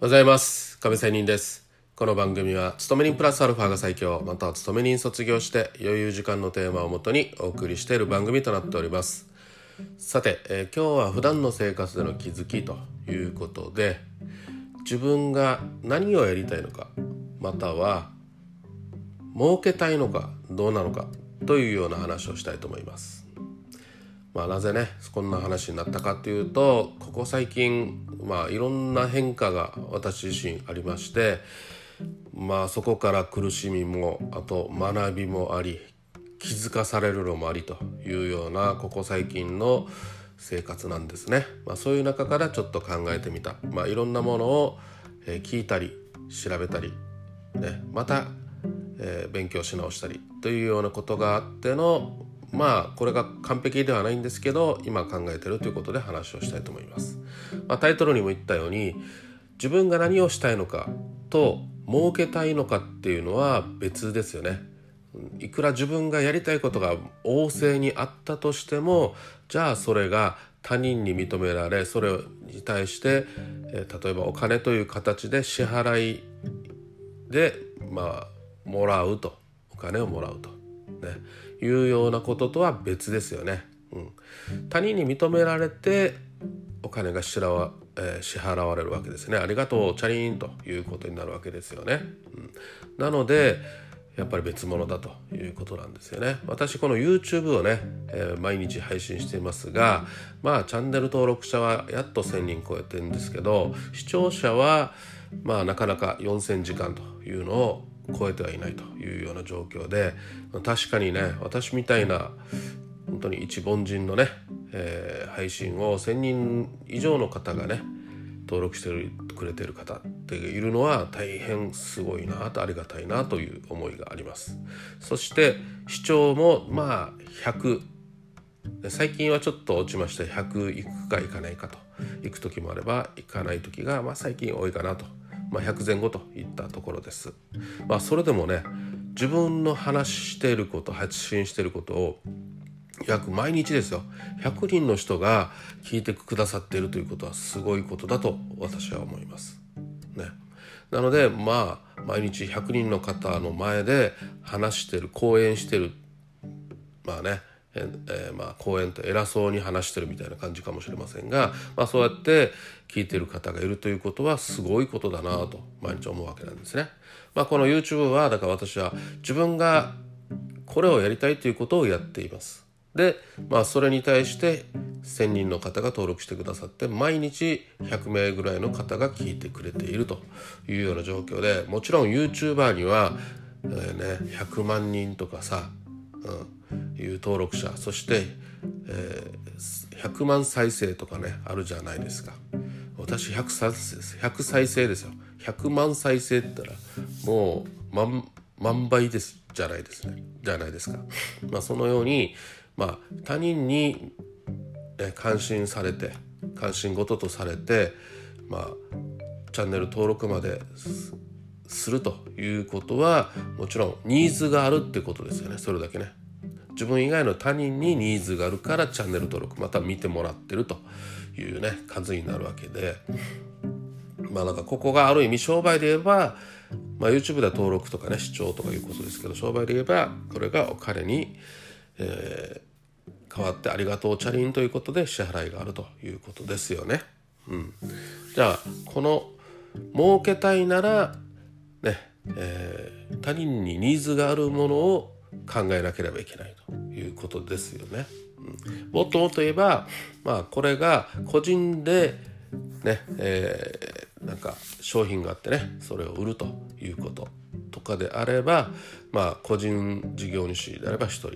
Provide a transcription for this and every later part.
おはようございます。亀仙人です。この番組は勤め人プラスアルファが最強。または勤め人卒業して余裕時間のテーマをもとにお送りしている番組となっております。さて、えー、今日は普段の生活での気づきということで自分が何をやりたいのかまたは儲けたいのかどうなのかというような話をしたいと思います。まあ、なぜねこんな話になったかというとここ最近、まあ、いろんな変化が私自身ありましてまあそこから苦しみもあと学びもあり気づかされるのもありというようなここ最近の生活なんですね、まあ、そういう中からちょっと考えてみた、まあ、いろんなものを聞いたり調べたり、ね、また、えー、勉強し直したりというようなことがあってのまあこれが完璧ではないんですけど今考えてるということで話をしたいと思います、まあ、タイトルにも言ったように自分が何をしたいのかと儲けたいのかっていうのは別ですよね。いくら自分がやりたいことが旺盛にあったとしてもじゃあそれが他人に認められそれに対して、え、例えばお金という形で支払いでまあもらうと。お金をもらうと。ねいうようなこととは別ですよね。うん、他人に認められてお金が支払わ,、えー、支払われるわけですね。ありがとうチャリーンということになるわけですよね。うん、なのでやっぱり別物だということなんですよね。私この YouTube をね、えー、毎日配信していますが、まあチャンネル登録者はやっと1,000人超えてるんですけど視聴者はまあなかなか4,000時間というのを超えてはいないというような状況で確かにね私みたいな本当に一凡人のね、えー、配信を1,000人以上の方がね登録してくれてる方っているのは大変すごいなとありがたいなという思いがあります。そして視聴もまあ100最近はちょっと落ちまして100行くか行かないかと。行く時もあれば行かない時がまあ最近多いかなと。まあ、100前後といったところです。まあ、それでもね自分の話していること発信していることを約毎日ですよ100人の人が聞いてくださっているということはすごいことだと私は思います。ね、なのでまあ毎日100人の方の前で話してる講演してるまあねえー、まあ講演と偉そうに話してるみたいな感じかもしれませんが、まあ、そうやって聞いてる方がいるということはすごいことだなと毎日思うわけなんですね。まあ、この YouTube はだから私は自分がこれをやりたいということをやっています。で、まあ、それに対して1,000人の方が登録してくださって毎日100名ぐらいの方が聞いてくれているというような状況でもちろん YouTuber には、えーね、100万人とかさ、うん。いう登録者。そして、えー、100万再生とかねあるじゃないですか。私 100, 再100再生ですよ。100万再生って言ったらもう万万倍ですじゃないですね。じゃないですか、まあ、そのように、まあ、他人に、ね、関心されて関心事とされて、まあ、チャンネル登録までするということはもちろんニーズがあるってことですよねそれだけね。自分以外の他人にニーズがあるからチャンネル登録また見てもらってるというね数になるわけでまあなんかここがある意味商売で言えば、まあ、YouTube では登録とかね視聴とかいうことですけど商売で言えばこれがお金に、えー、変わってありがとうチャリンということで支払いがあるということですよね。うん、じゃあこの儲けたいならね、えー、他人にニーズがあるものを考えなければいけないということですよね。うん、もっともっと言えば、まあ、これが個人でね、えー、なんか商品があってねそれを売るということとかであれば、まあ、個人事業主であれば1人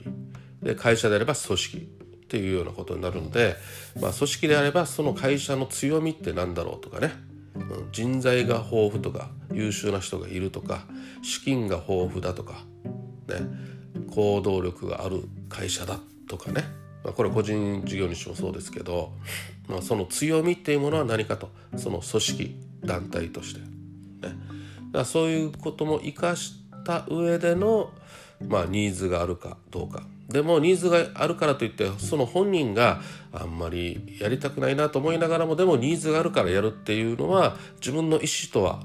で会社であれば組織っていうようなことになるので、まあ、組織であればその会社の強みって何だろうとかね、人材が豊富とか優秀な人がいるとか資金が豊富だとかね行動力がある会社だとかね、まあ、これ個人事業主もそうですけど、まあ、その強みっていうものは何かとその組織団体として、ね、だからそういうことも生かした上での、まあ、ニーズがあるかどうか。でもニーズがあるからといってその本人があんまりやりたくないなと思いながらもでもニーズがあるからやるっていうのは自分の意思とは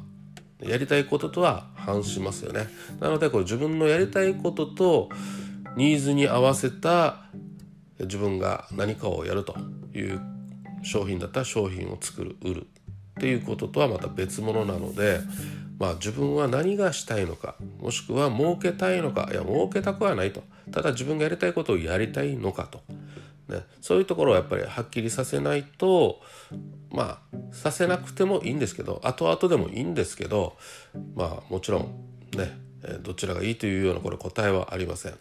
やりたいこととは反しますよね。なのでこれ自分のやりたいこととニーズに合わせた自分が何かをやるという商品だったら商品を作る売るっていうこととはまた別物なのでまあ自分は何がしたいのかもしくは儲けたいのかいや儲けたくはないと。ただ自分がやりたいことをやりたいのかと、ね、そういうところをやっぱりはっきりさせないとまあさせなくてもいいんですけど後々でもいいんですけどまあもちろんねどちらがいいというようなこれ答えはありません。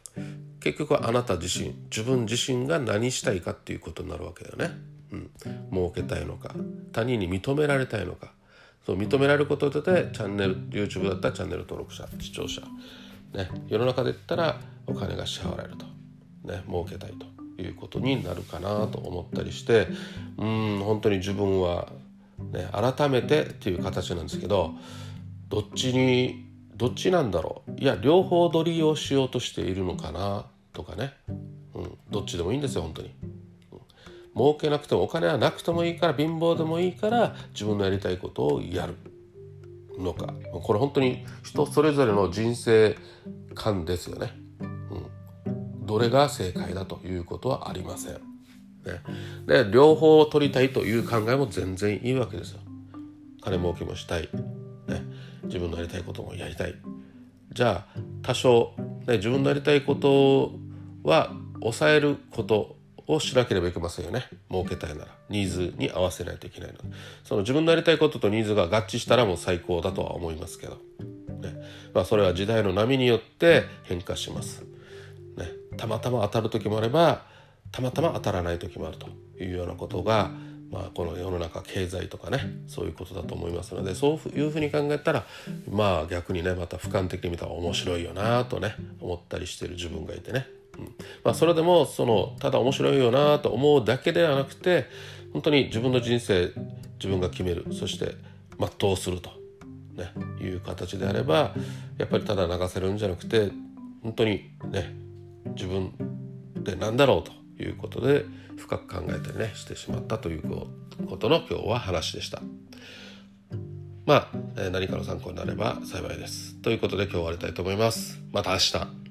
結局はあなた自身自分自身が何したいかっていうことになるわけだよね。うん、儲けたいのか他人に認められたいのかそう認められることでチャンネル YouTube だったらチャンネル登録者視聴者、ね、世の中で言ったらお金が支払われると、ね、儲けたいということになるかなと思ったりしてうん本当に自分は、ね、改めてっていう形なんですけどどっちにどっちなんだろう。いや両方取りをしようとしているのかなとかね、うん、どっちでもいいんですよ本当に。儲けなくてもお金はなくてもいいから貧乏でもいいから自分のやりたいことをやるのか。これ本当に人それぞれの人生観ですよね、うん、どれが正解だということはありません、ね、で両方を取りたいという考えも全然いいわけですよ。金儲けもしたい、ね、自分のやりたいこともやりたい。じゃあ多少、ね、自分のやりたいことは抑えることをしなければいけませんよね。儲けたいなら。ニーズに合わせないといけないの。でその自分のやりたいこととニーズが合致したらもう最高だとは思いますけど、ね。まあ、それは時代の波によって変化します、ね、たまたま当たる時もあればたまたま当たらない時もあるというようなことがまあ、この世の中経済とかねそういうことだと思いますのでそういうふうに考えたらまあ逆にねまた俯瞰的に見たら面白いよなとね思ったりしてる自分がいてね。まあ、それでもそのただ面白いよなと思うだけではなくて本当に自分の人生自分が決めるそして全うすると、ね、いう形であればやっぱりただ流せるんじゃなくて本当にね自分で何だろうということで深く考えたりねしてしまったということの今日は話でした。まあ、何かの参考になれば幸いです。ということで今日終わりたいと思います。また明日。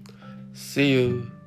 See you!